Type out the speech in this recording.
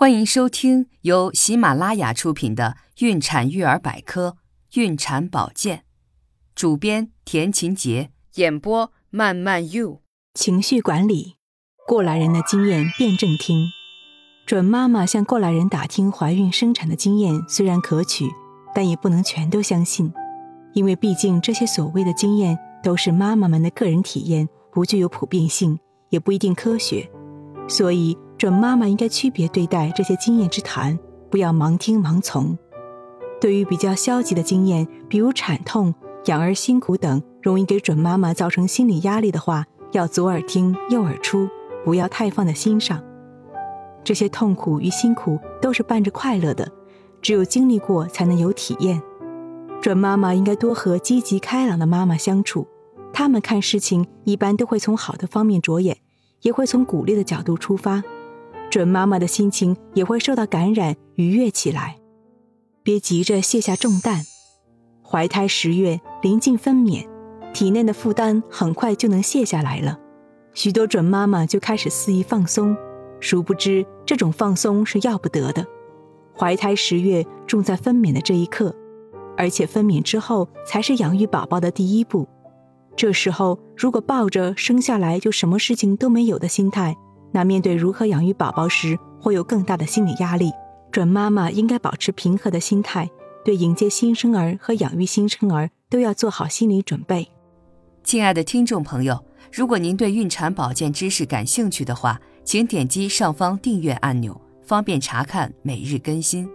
欢迎收听由喜马拉雅出品的《孕产育儿百科·孕产保健》，主编田勤杰，演播慢慢 you。情绪管理，过来人的经验辩证听。准妈妈向过来人打听怀孕生产的经验虽然可取，但也不能全都相信，因为毕竟这些所谓的经验都是妈妈们的个人体验，不具有普遍性，也不一定科学，所以。准妈妈应该区别对待这些经验之谈，不要盲听盲从。对于比较消极的经验，比如产痛、养儿辛苦等，容易给准妈妈造成心理压力的话，要左耳听右耳出，不要太放在心上。这些痛苦与辛苦都是伴着快乐的，只有经历过才能有体验。准妈妈应该多和积极开朗的妈妈相处，她们看事情一般都会从好的方面着眼，也会从鼓励的角度出发。准妈妈的心情也会受到感染，愉悦起来。别急着卸下重担，怀胎十月临近分娩，体内的负担很快就能卸下来了。许多准妈妈就开始肆意放松，殊不知这种放松是要不得的。怀胎十月重在分娩的这一刻，而且分娩之后才是养育宝宝的第一步。这时候如果抱着生下来就什么事情都没有的心态，那面对如何养育宝宝时，会有更大的心理压力。准妈妈应该保持平和的心态，对迎接新生儿和养育新生儿都要做好心理准备。亲爱的听众朋友，如果您对孕产保健知识感兴趣的话，请点击上方订阅按钮，方便查看每日更新。